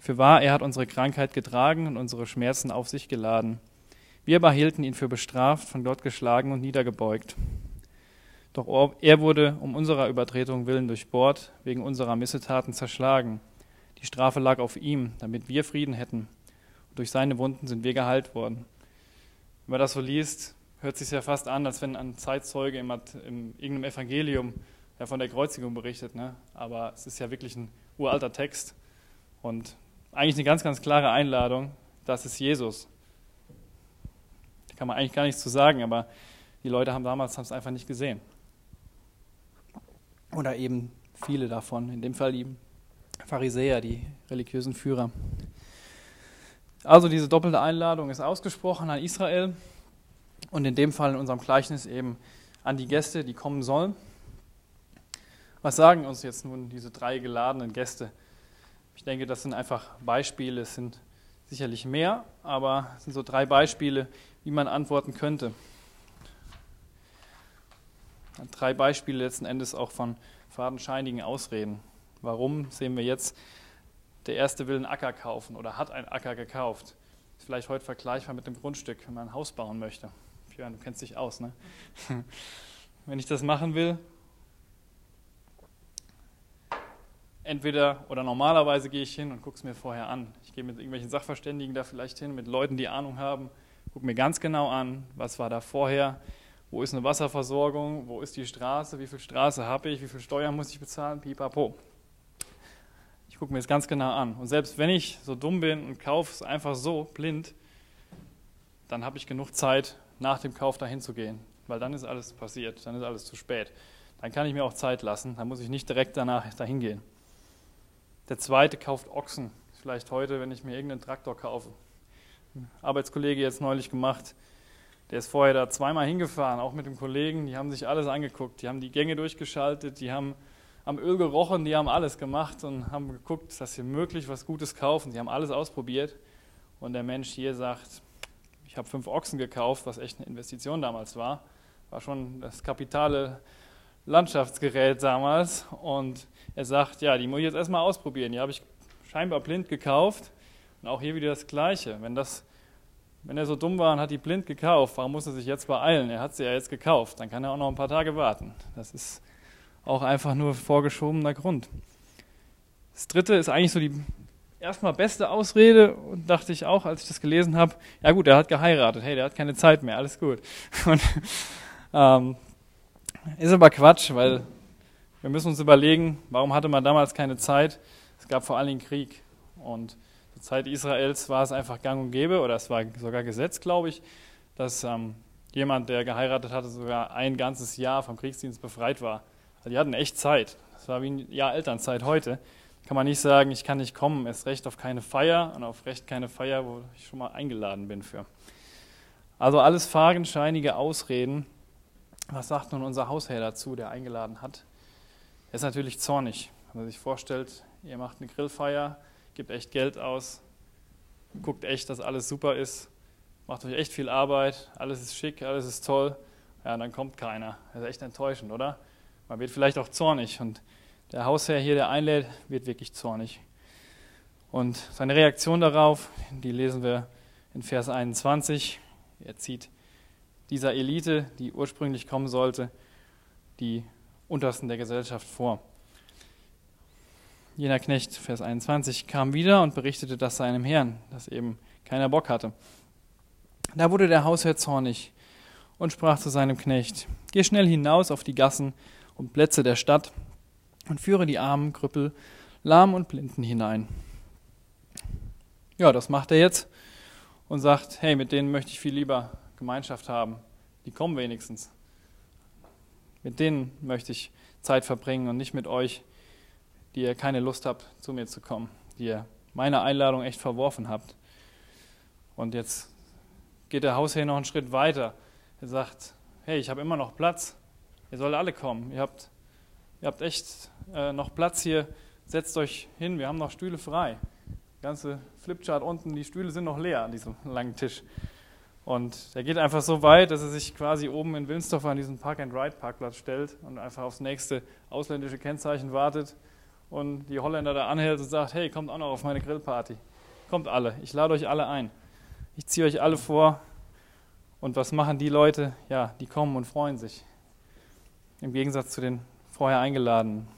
Für wahr, er hat unsere Krankheit getragen und unsere Schmerzen auf sich geladen. Wir aber hielten ihn für bestraft, von Gott geschlagen und niedergebeugt. Doch er wurde um unserer Übertretung willen durchbohrt, wegen unserer Missetaten zerschlagen. Die Strafe lag auf ihm, damit wir Frieden hätten. Und durch seine Wunden sind wir geheilt worden. Wenn man das so liest, hört sich ja fast an, als wenn ein Zeitzeuge im, im irgendeinem Evangelium ja, von der Kreuzigung berichtet. Ne? Aber es ist ja wirklich ein uralter Text. Und eigentlich eine ganz, ganz klare Einladung, das ist Jesus. Da kann man eigentlich gar nichts zu sagen, aber die Leute haben damals es einfach nicht gesehen. Oder eben viele davon, in dem Fall die Pharisäer, die religiösen Führer. Also diese doppelte Einladung ist ausgesprochen an Israel und in dem Fall in unserem Gleichnis eben an die Gäste, die kommen sollen. Was sagen uns jetzt nun diese drei geladenen Gäste? Ich denke, das sind einfach Beispiele, es sind sicherlich mehr, aber es sind so drei Beispiele, wie man antworten könnte. Drei Beispiele letzten Endes auch von fadenscheinigen Ausreden. Warum sehen wir jetzt, der Erste will einen Acker kaufen oder hat einen Acker gekauft. Ist vielleicht heute vergleichbar mit dem Grundstück, wenn man ein Haus bauen möchte. Björn, du kennst dich aus, ne? (laughs) wenn ich das machen will, entweder oder normalerweise gehe ich hin und gucke es mir vorher an. Ich gehe mit irgendwelchen Sachverständigen da vielleicht hin, mit Leuten, die Ahnung haben, gucke mir ganz genau an, was war da vorher, wo ist eine Wasserversorgung, wo ist die Straße, wie viel Straße habe ich, wie viel Steuern muss ich bezahlen, pipapo. Ich gucke mir das ganz genau an. Und selbst wenn ich so dumm bin und kaufe es einfach so blind, dann habe ich genug Zeit, nach dem Kauf dahin zu gehen, weil dann ist alles passiert, dann ist alles zu spät. Dann kann ich mir auch Zeit lassen, dann muss ich nicht direkt danach dahin gehen. Der zweite kauft Ochsen. Vielleicht heute, wenn ich mir irgendeinen Traktor kaufe. Arbeitskollege jetzt neulich gemacht. Der ist vorher da zweimal hingefahren, auch mit dem Kollegen. Die haben sich alles angeguckt. Die haben die Gänge durchgeschaltet, die haben am Öl gerochen, die haben alles gemacht und haben geguckt, dass sie möglich was Gutes kaufen. Die haben alles ausprobiert. Und der Mensch hier sagt, ich habe fünf Ochsen gekauft, was echt eine Investition damals war. War schon das kapitale Landschaftsgerät damals. Und er sagt, ja, die muss ich jetzt erstmal ausprobieren. Die habe ich scheinbar blind gekauft. Und auch hier wieder das Gleiche. Wenn, das, wenn er so dumm war und hat die blind gekauft, warum muss er sich jetzt beeilen? Er hat sie ja jetzt gekauft. Dann kann er auch noch ein paar Tage warten. Das ist auch einfach nur vorgeschobener Grund. Das dritte ist eigentlich so die erstmal beste Ausrede und dachte ich auch, als ich das gelesen habe, ja gut, er hat geheiratet, hey, der hat keine Zeit mehr, alles gut. (laughs) Und, ähm, ist aber Quatsch, weil wir müssen uns überlegen, warum hatte man damals keine Zeit? Es gab vor allen Dingen Krieg. Und zur Zeit Israels war es einfach gang und gäbe, oder es war sogar Gesetz, glaube ich, dass ähm, jemand, der geheiratet hatte, sogar ein ganzes Jahr vom Kriegsdienst befreit war. Also die hatten echt Zeit. Das war wie ein Jahr Elternzeit heute. Kann man nicht sagen, ich kann nicht kommen, erst recht auf keine Feier und auf recht keine Feier, wo ich schon mal eingeladen bin für. Also alles fadenscheinige Ausreden. Was sagt nun unser Hausherr dazu, der eingeladen hat? Er ist natürlich zornig, wenn man sich vorstellt, ihr macht eine Grillfeier, gebt echt Geld aus, guckt echt, dass alles super ist, macht euch echt viel Arbeit, alles ist schick, alles ist toll. Ja, dann kommt keiner. Das ist echt enttäuschend, oder? Man wird vielleicht auch zornig und der Hausherr hier, der einlädt, wird wirklich zornig. Und seine Reaktion darauf, die lesen wir in Vers 21. Er zieht dieser Elite, die ursprünglich kommen sollte, die Untersten der Gesellschaft vor. Jener Knecht, Vers 21, kam wieder und berichtete das seinem Herrn, dass eben keiner Bock hatte. Da wurde der Hausherr zornig und sprach zu seinem Knecht, Geh schnell hinaus auf die Gassen und Plätze der Stadt und führe die Armen, Krüppel, Lahm und Blinden hinein. Ja, das macht er jetzt und sagt, hey, mit denen möchte ich viel lieber Gemeinschaft haben. Die kommen wenigstens. Mit denen möchte ich Zeit verbringen und nicht mit euch, die ihr keine Lust habt, zu mir zu kommen, die ihr meine Einladung echt verworfen habt. Und jetzt geht der Hausherr noch einen Schritt weiter. Er sagt, hey, ich habe immer noch Platz. Ihr sollt alle kommen. Ihr habt, ihr habt echt äh, noch Platz hier. Setzt euch hin, wir haben noch Stühle frei. Der ganze Flipchart unten, die Stühle sind noch leer an diesem langen Tisch. Und er geht einfach so weit, dass er sich quasi oben in Wilnsdorf an diesen Park-and-Ride-Parkplatz stellt und einfach aufs nächste ausländische Kennzeichen wartet und die Holländer da anhält und sagt, hey, kommt auch noch auf meine Grillparty. Kommt alle, ich lade euch alle ein. Ich ziehe euch alle vor. Und was machen die Leute? Ja, die kommen und freuen sich. Im Gegensatz zu den vorher Eingeladenen.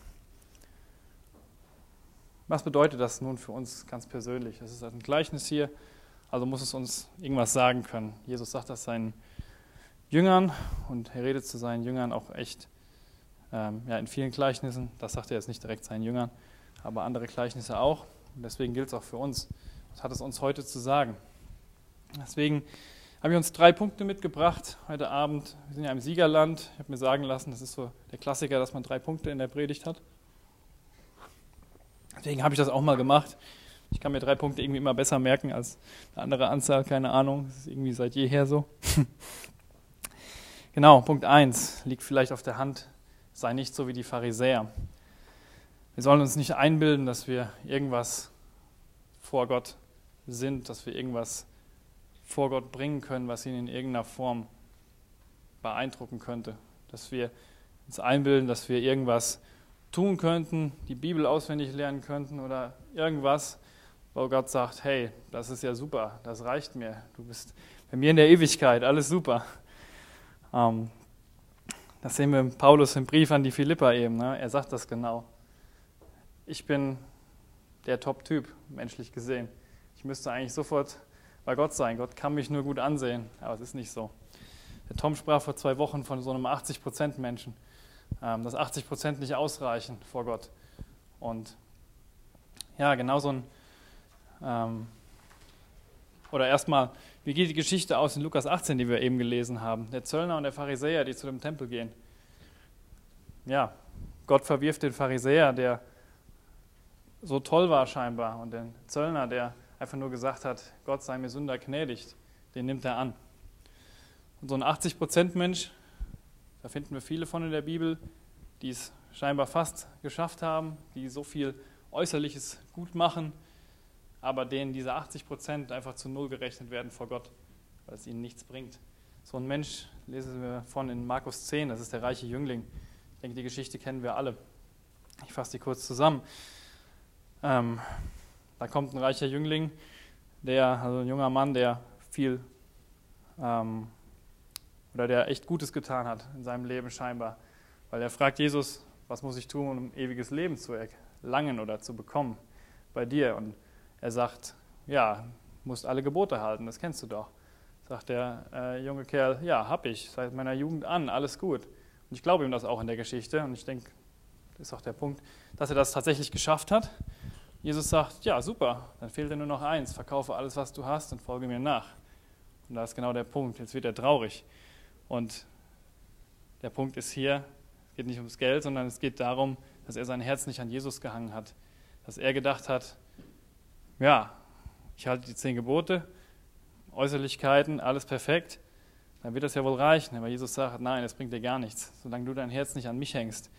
Was bedeutet das nun für uns ganz persönlich? Das ist ein Gleichnis hier also muss es uns irgendwas sagen können. Jesus sagt das seinen Jüngern und er redet zu seinen Jüngern auch echt ähm, ja, in vielen Gleichnissen. Das sagt er jetzt nicht direkt seinen Jüngern, aber andere Gleichnisse auch. Und deswegen gilt es auch für uns. Was hat es uns heute zu sagen? Deswegen habe ich uns drei Punkte mitgebracht heute Abend. Wir sind ja im Siegerland. Ich habe mir sagen lassen, das ist so der Klassiker, dass man drei Punkte in der Predigt hat. Deswegen habe ich das auch mal gemacht. Ich kann mir drei Punkte irgendwie immer besser merken als eine andere Anzahl, keine Ahnung. Das ist irgendwie seit jeher so. (laughs) genau, Punkt 1 liegt vielleicht auf der Hand. Sei nicht so wie die Pharisäer. Wir sollen uns nicht einbilden, dass wir irgendwas vor Gott sind, dass wir irgendwas vor Gott bringen können, was ihn in irgendeiner Form beeindrucken könnte. Dass wir uns einbilden, dass wir irgendwas tun könnten, die Bibel auswendig lernen könnten oder irgendwas, wo Gott sagt, hey, das ist ja super, das reicht mir, du bist bei mir in der Ewigkeit, alles super. Ähm, das sehen wir in Paulus im Brief an die Philippa eben, ne? er sagt das genau. Ich bin der Top-Typ, menschlich gesehen. Ich müsste eigentlich sofort bei Gott sein. Gott kann mich nur gut ansehen, aber es ist nicht so. Der Tom sprach vor zwei Wochen von so einem 80%-Menschen, ähm, dass 80% nicht ausreichen vor Gott. Und ja, genau so ein, ähm, oder erstmal, wie geht die Geschichte aus in Lukas 18, die wir eben gelesen haben? Der Zöllner und der Pharisäer, die zu dem Tempel gehen. Ja, Gott verwirft den Pharisäer, der so toll war scheinbar, und den Zöllner, der einfach nur gesagt hat, Gott sei mir Sünder gnädig, den nimmt er an. Und so ein 80%-Mensch, da finden wir viele von in der Bibel, die es scheinbar fast geschafft haben, die so viel Äußerliches gut machen, aber denen diese 80% einfach zu Null gerechnet werden vor Gott, weil es ihnen nichts bringt. So ein Mensch lesen wir von in Markus 10, das ist der reiche Jüngling. Ich denke, die Geschichte kennen wir alle. Ich fasse die kurz zusammen. Ähm, da kommt ein reicher Jüngling, der, also ein junger Mann, der viel ähm, oder der echt Gutes getan hat in seinem Leben scheinbar. Weil er fragt Jesus, was muss ich tun, um ewiges Leben zu erlangen oder zu bekommen bei dir? Und er sagt, ja, musst alle Gebote halten, das kennst du doch. Sagt der äh, junge Kerl, ja, hab ich, seit meiner Jugend an, alles gut. Und ich glaube ihm das auch in der Geschichte und ich denke, das ist auch der Punkt, dass er das tatsächlich geschafft hat. Jesus sagt, ja, super, dann fehlt dir nur noch eins, verkaufe alles, was du hast und folge mir nach. Und da ist genau der Punkt, jetzt wird er traurig. Und der Punkt ist hier, es geht nicht ums Geld, sondern es geht darum, dass er sein Herz nicht an Jesus gehangen hat. Dass er gedacht hat, ja, ich halte die zehn Gebote, Äußerlichkeiten, alles perfekt, dann wird das ja wohl reichen. Aber Jesus sagt, nein, das bringt dir gar nichts. Solange du dein Herz nicht an mich hängst,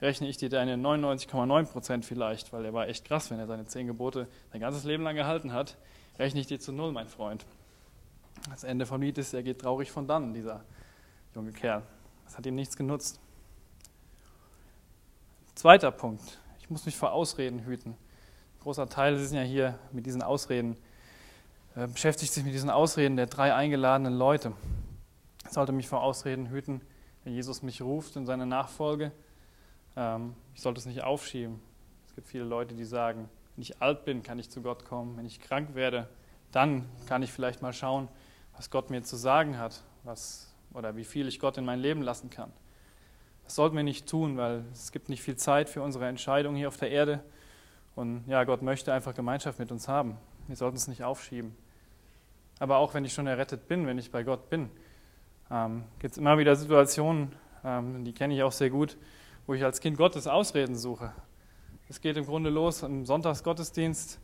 rechne ich dir deine 99,9 Prozent vielleicht, weil er war echt krass, wenn er seine zehn Gebote sein ganzes Leben lang gehalten hat, rechne ich dir zu null, mein Freund. Das Ende vom Lied ist, er geht traurig von dann, dieser junge Kerl. Das hat ihm nichts genutzt. Zweiter Punkt, ich muss mich vor Ausreden hüten. Großer Teil ist ja hier mit diesen Ausreden, äh, beschäftigt sich mit diesen Ausreden der drei eingeladenen Leute. Ich sollte mich vor Ausreden hüten, wenn Jesus mich ruft in seine Nachfolge ähm, ich sollte es nicht aufschieben. Es gibt viele Leute, die sagen, wenn ich alt bin, kann ich zu Gott kommen. Wenn ich krank werde, dann kann ich vielleicht mal schauen, was Gott mir zu sagen hat was, oder wie viel ich Gott in mein Leben lassen kann. Das sollten wir nicht tun, weil es gibt nicht viel Zeit für unsere Entscheidung hier auf der Erde. Und ja, Gott möchte einfach Gemeinschaft mit uns haben. Wir sollten es nicht aufschieben. Aber auch wenn ich schon errettet bin, wenn ich bei Gott bin, ähm, gibt es immer wieder Situationen, ähm, die kenne ich auch sehr gut, wo ich als Kind Gottes Ausreden suche. Es geht im Grunde los im Sonntagsgottesdienst.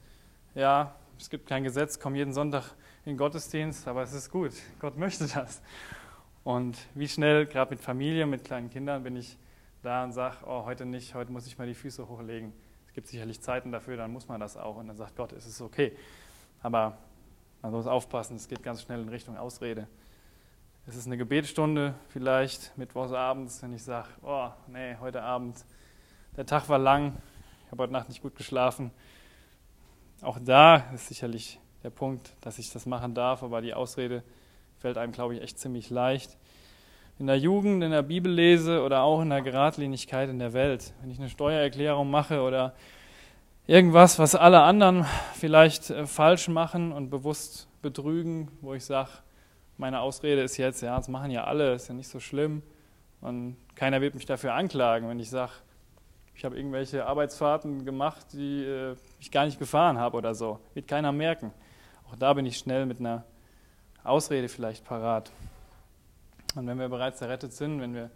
Ja, es gibt kein Gesetz, komm jeden Sonntag in den Gottesdienst, aber es ist gut. Gott möchte das. Und wie schnell, gerade mit Familie, mit kleinen Kindern, bin ich da und sage, oh, heute nicht, heute muss ich mal die Füße hochlegen. Gibt sicherlich Zeiten dafür, dann muss man das auch. Und dann sagt Gott, es ist okay. Aber man muss aufpassen, es geht ganz schnell in Richtung Ausrede. Es ist eine Gebetsstunde vielleicht, mittwochsabends, wenn ich sage, oh, nee, heute Abend, der Tag war lang, ich habe heute Nacht nicht gut geschlafen. Auch da ist sicherlich der Punkt, dass ich das machen darf, aber die Ausrede fällt einem, glaube ich, echt ziemlich leicht. In der Jugend, in der Bibel lese oder auch in der Geradlinigkeit in der Welt. Wenn ich eine Steuererklärung mache oder irgendwas, was alle anderen vielleicht äh, falsch machen und bewusst betrügen, wo ich sage, meine Ausrede ist jetzt, ja, das machen ja alle, ist ja nicht so schlimm. Und keiner wird mich dafür anklagen, wenn ich sage, ich habe irgendwelche Arbeitsfahrten gemacht, die äh, ich gar nicht gefahren habe oder so. Wird keiner merken. Auch da bin ich schnell mit einer Ausrede vielleicht parat. Und wenn wir bereits errettet sind, wenn wir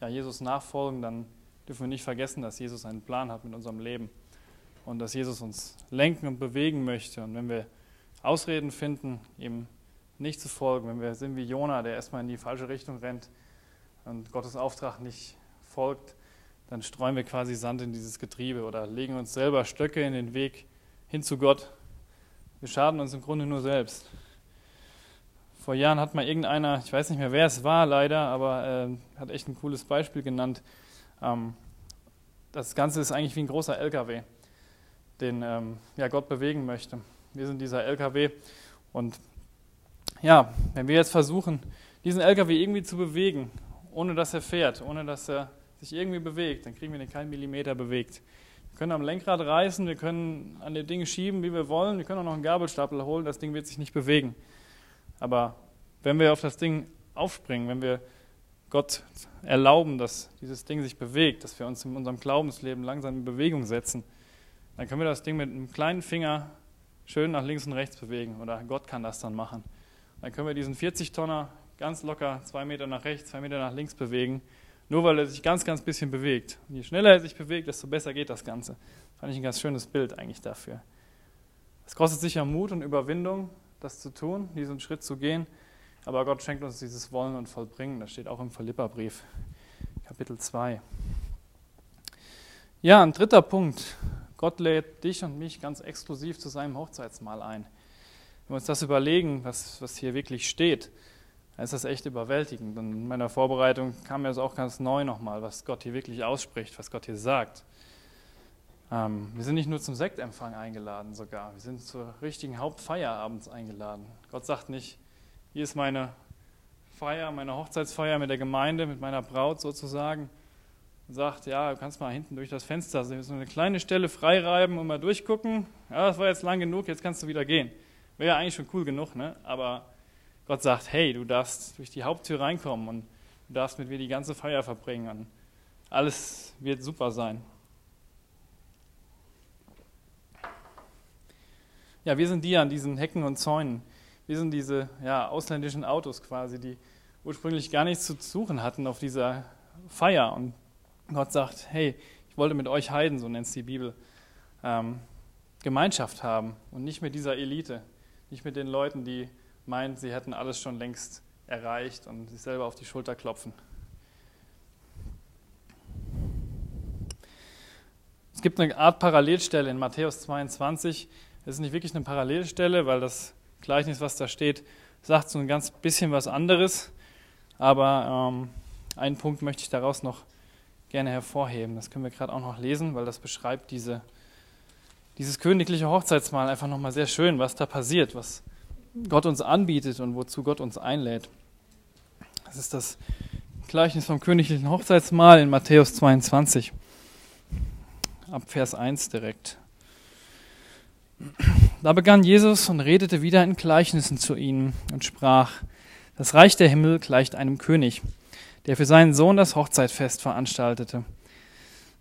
ja, Jesus nachfolgen, dann dürfen wir nicht vergessen, dass Jesus einen Plan hat mit unserem Leben. und dass Jesus uns lenken und bewegen möchte. Und wenn wir Ausreden finden, ihm nicht zu folgen, wenn wir sind wie Jona, der erstmal in die falsche Richtung rennt und Gottes Auftrag nicht folgt, dann streuen wir quasi Sand in dieses Getriebe oder legen uns selber Stöcke in den Weg hin zu Gott. Wir schaden uns im Grunde nur selbst. Vor Jahren hat mal irgendeiner, ich weiß nicht mehr wer es war leider, aber äh, hat echt ein cooles Beispiel genannt. Ähm, das Ganze ist eigentlich wie ein großer LKW, den ähm, ja, Gott bewegen möchte. Wir sind dieser LKW und ja, wenn wir jetzt versuchen, diesen LKW irgendwie zu bewegen, ohne dass er fährt, ohne dass er sich irgendwie bewegt, dann kriegen wir den keinen Millimeter bewegt. Wir können am Lenkrad reißen, wir können an den Dingen schieben, wie wir wollen, wir können auch noch einen Gabelstapel holen, das Ding wird sich nicht bewegen. Aber wenn wir auf das Ding aufspringen, wenn wir Gott erlauben, dass dieses Ding sich bewegt, dass wir uns in unserem Glaubensleben langsam in Bewegung setzen, dann können wir das Ding mit einem kleinen Finger schön nach links und rechts bewegen. Oder Gott kann das dann machen. Dann können wir diesen 40-Tonner ganz locker zwei Meter nach rechts, zwei Meter nach links bewegen, nur weil er sich ganz, ganz bisschen bewegt. Und je schneller er sich bewegt, desto besser geht das Ganze. Fand ich ein ganz schönes Bild eigentlich dafür. Es kostet sicher Mut und Überwindung, das zu tun, diesen Schritt zu gehen. Aber Gott schenkt uns dieses Wollen und Vollbringen. Das steht auch im Philipperbrief, Kapitel 2. Ja, ein dritter Punkt. Gott lädt dich und mich ganz exklusiv zu seinem Hochzeitsmahl ein. Wenn wir uns das überlegen, was, was hier wirklich steht, dann ist das echt überwältigend. Und in meiner Vorbereitung kam mir das auch ganz neu nochmal, was Gott hier wirklich ausspricht, was Gott hier sagt. Ähm, wir sind nicht nur zum Sektempfang eingeladen sogar, wir sind zur richtigen Hauptfeier abends eingeladen. Gott sagt nicht, hier ist meine Feier, meine Hochzeitsfeier mit der Gemeinde, mit meiner Braut sozusagen. Und sagt, ja, du kannst mal hinten durch das Fenster so eine kleine Stelle freireiben und mal durchgucken. Ja, das war jetzt lang genug, jetzt kannst du wieder gehen. Wäre ja eigentlich schon cool genug, ne? Aber Gott sagt, hey, du darfst durch die Haupttür reinkommen und du darfst mit mir die ganze Feier verbringen. Und alles wird super sein. Ja, wir sind die an diesen Hecken und Zäunen, wir sind diese ja, ausländischen Autos quasi, die ursprünglich gar nichts zu suchen hatten auf dieser Feier. Und Gott sagt, hey, ich wollte mit euch Heiden, so nennt es die Bibel, ähm, Gemeinschaft haben und nicht mit dieser Elite, nicht mit den Leuten, die meinen, sie hätten alles schon längst erreicht und sich selber auf die Schulter klopfen. Es gibt eine Art Parallelstelle in Matthäus 22. Es ist nicht wirklich eine Parallelstelle, weil das Gleichnis, was da steht, sagt so ein ganz bisschen was anderes. Aber ähm, einen Punkt möchte ich daraus noch gerne hervorheben. Das können wir gerade auch noch lesen, weil das beschreibt diese, dieses königliche Hochzeitsmahl einfach nochmal sehr schön, was da passiert, was Gott uns anbietet und wozu Gott uns einlädt. Das ist das Gleichnis vom königlichen Hochzeitsmahl in Matthäus 22, ab Vers 1 direkt. Da begann Jesus und redete wieder in Gleichnissen zu ihnen und sprach, das Reich der Himmel gleicht einem König, der für seinen Sohn das Hochzeitfest veranstaltete.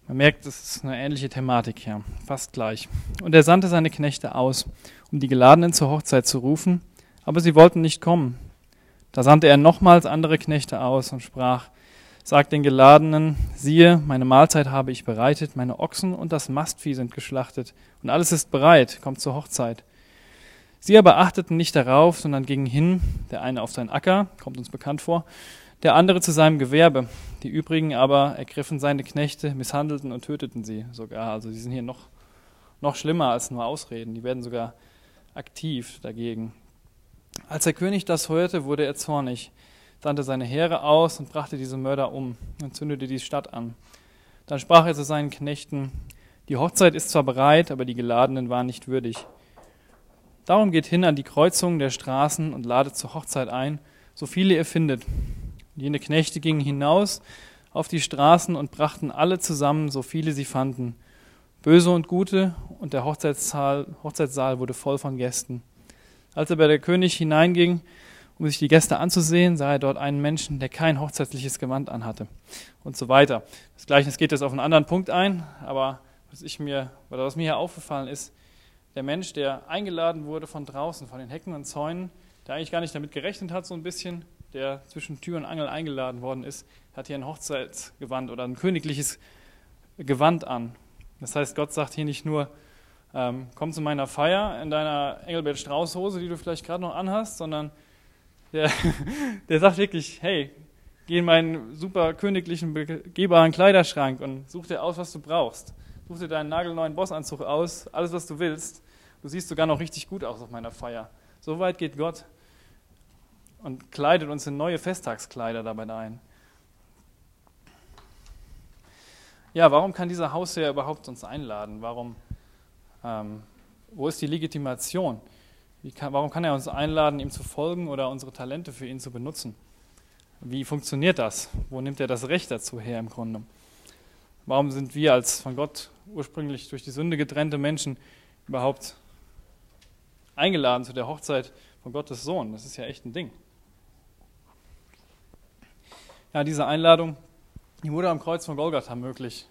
Man merkt, das ist eine ähnliche Thematik hier, fast gleich. Und er sandte seine Knechte aus, um die Geladenen zur Hochzeit zu rufen, aber sie wollten nicht kommen. Da sandte er nochmals andere Knechte aus und sprach, sagt den Geladenen, siehe, meine Mahlzeit habe ich bereitet, meine Ochsen und das Mastvieh sind geschlachtet, und alles ist bereit, kommt zur Hochzeit. Sie aber achteten nicht darauf, sondern gingen hin, der eine auf seinen Acker, kommt uns bekannt vor, der andere zu seinem Gewerbe. Die übrigen aber ergriffen seine Knechte, misshandelten und töteten sie sogar. Also sie sind hier noch, noch schlimmer als nur Ausreden, die werden sogar aktiv dagegen. Als der König das hörte, wurde er zornig sandte seine Heere aus und brachte diese Mörder um und zündete die Stadt an. Dann sprach er zu seinen Knechten, die Hochzeit ist zwar bereit, aber die Geladenen waren nicht würdig. Darum geht hin an die Kreuzungen der Straßen und ladet zur Hochzeit ein, so viele ihr findet. Und jene Knechte gingen hinaus auf die Straßen und brachten alle zusammen, so viele sie fanden, böse und gute, und der Hochzeitssaal, Hochzeitssaal wurde voll von Gästen. Als aber der König hineinging, um sich die Gäste anzusehen, sah er dort einen Menschen, der kein hochzeitliches Gewand anhatte und so weiter. Das Gleichnis geht jetzt auf einen anderen Punkt ein, aber was, ich mir, was mir hier aufgefallen ist, der Mensch, der eingeladen wurde von draußen, von den Hecken und Zäunen, der eigentlich gar nicht damit gerechnet hat, so ein bisschen, der zwischen Tür und Angel eingeladen worden ist, hat hier ein Hochzeitsgewand oder ein königliches Gewand an. Das heißt, Gott sagt hier nicht nur, ähm, komm zu meiner Feier in deiner Engelbert Strauß Hose, die du vielleicht gerade noch anhast, sondern der, (laughs) der sagt wirklich, hey, geh in meinen super königlichen, begehbaren Kleiderschrank und such dir aus, was du brauchst. Such dir deinen nagelneuen Bossanzug aus, alles, was du willst. Du siehst sogar noch richtig gut aus auf meiner Feier. So weit geht Gott und kleidet uns in neue Festtagskleider dabei ein. Ja, warum kann dieser Hausherr überhaupt uns einladen? Warum, ähm, wo ist die Legitimation? Kann, warum kann er uns einladen, ihm zu folgen oder unsere Talente für ihn zu benutzen? Wie funktioniert das? Wo nimmt er das Recht dazu her im Grunde? Warum sind wir als von Gott ursprünglich durch die Sünde getrennte Menschen überhaupt eingeladen zu der Hochzeit von Gottes Sohn? Das ist ja echt ein Ding. Ja, diese Einladung, die wurde am Kreuz von Golgatha möglich.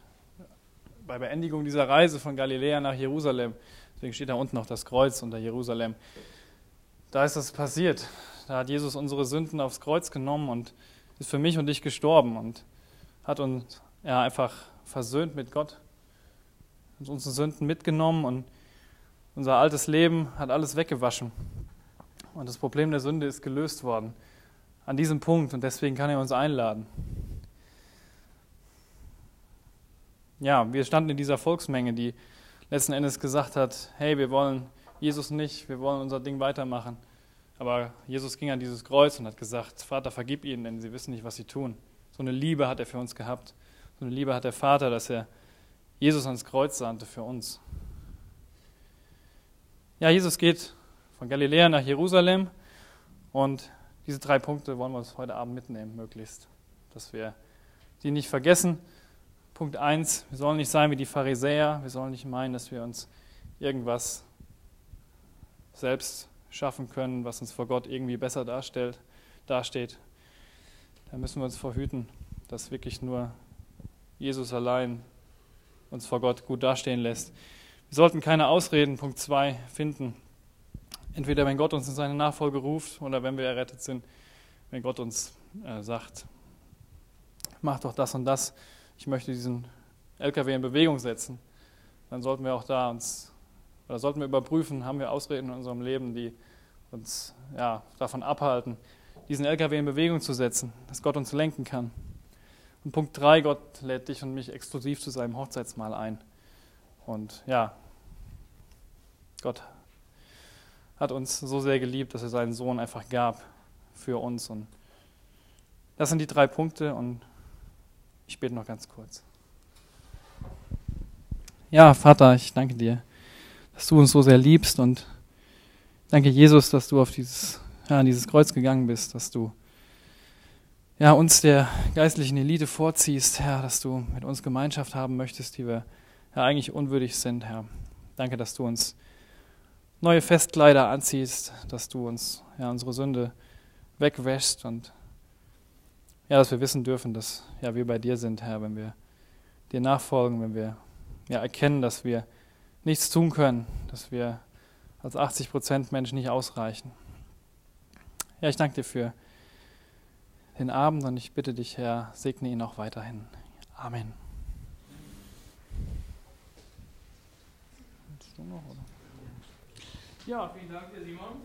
Bei Beendigung dieser Reise von Galiläa nach Jerusalem. Deswegen steht da unten noch das Kreuz unter Jerusalem. Da ist das passiert. Da hat Jesus unsere Sünden aufs Kreuz genommen und ist für mich und dich gestorben und hat uns ja, einfach versöhnt mit Gott, hat unsere Sünden mitgenommen und unser altes Leben hat alles weggewaschen. Und das Problem der Sünde ist gelöst worden an diesem Punkt und deswegen kann er uns einladen. Ja, wir standen in dieser Volksmenge, die letzten Endes gesagt hat, hey, wir wollen Jesus nicht, wir wollen unser Ding weitermachen. Aber Jesus ging an dieses Kreuz und hat gesagt, Vater, vergib ihnen, denn sie wissen nicht, was sie tun. So eine Liebe hat er für uns gehabt. So eine Liebe hat der Vater, dass er Jesus ans Kreuz sandte für uns. Ja, Jesus geht von Galiläa nach Jerusalem und diese drei Punkte wollen wir uns heute Abend mitnehmen, möglichst, dass wir die nicht vergessen. Punkt 1, wir sollen nicht sein wie die Pharisäer, wir sollen nicht meinen, dass wir uns irgendwas selbst schaffen können, was uns vor Gott irgendwie besser darstellt, dasteht. Da müssen wir uns verhüten, dass wirklich nur Jesus allein uns vor Gott gut dastehen lässt. Wir sollten keine Ausreden, Punkt 2, finden. Entweder wenn Gott uns in seine Nachfolge ruft oder wenn wir errettet sind, wenn Gott uns äh, sagt, mach doch das und das, ich möchte diesen LKW in Bewegung setzen, dann sollten wir auch da uns, oder sollten wir überprüfen, haben wir Ausreden in unserem Leben, die uns ja, davon abhalten, diesen LKW in Bewegung zu setzen, dass Gott uns lenken kann. Und Punkt 3, Gott lädt dich und mich exklusiv zu seinem Hochzeitsmahl ein. Und ja, Gott hat uns so sehr geliebt, dass er seinen Sohn einfach gab für uns. Und das sind die drei Punkte und ich bete noch ganz kurz. Ja, Vater, ich danke dir, dass du uns so sehr liebst und Danke, Jesus, dass du auf dieses, ja, an dieses Kreuz gegangen bist, dass du ja, uns der geistlichen Elite vorziehst, Herr, dass du mit uns Gemeinschaft haben möchtest, die wir ja, eigentlich unwürdig sind, Herr. Danke, dass du uns neue Festkleider anziehst, dass du uns ja, unsere Sünde wegwäschst und ja, dass wir wissen dürfen, dass ja, wir bei dir sind, Herr, wenn wir dir nachfolgen, wenn wir ja, erkennen, dass wir nichts tun können, dass wir als 80 Prozent Menschen nicht ausreichen. Ja, ich danke dir für den Abend und ich bitte dich, Herr, segne ihn auch weiterhin. Amen. Ja, vielen Dank, Simon.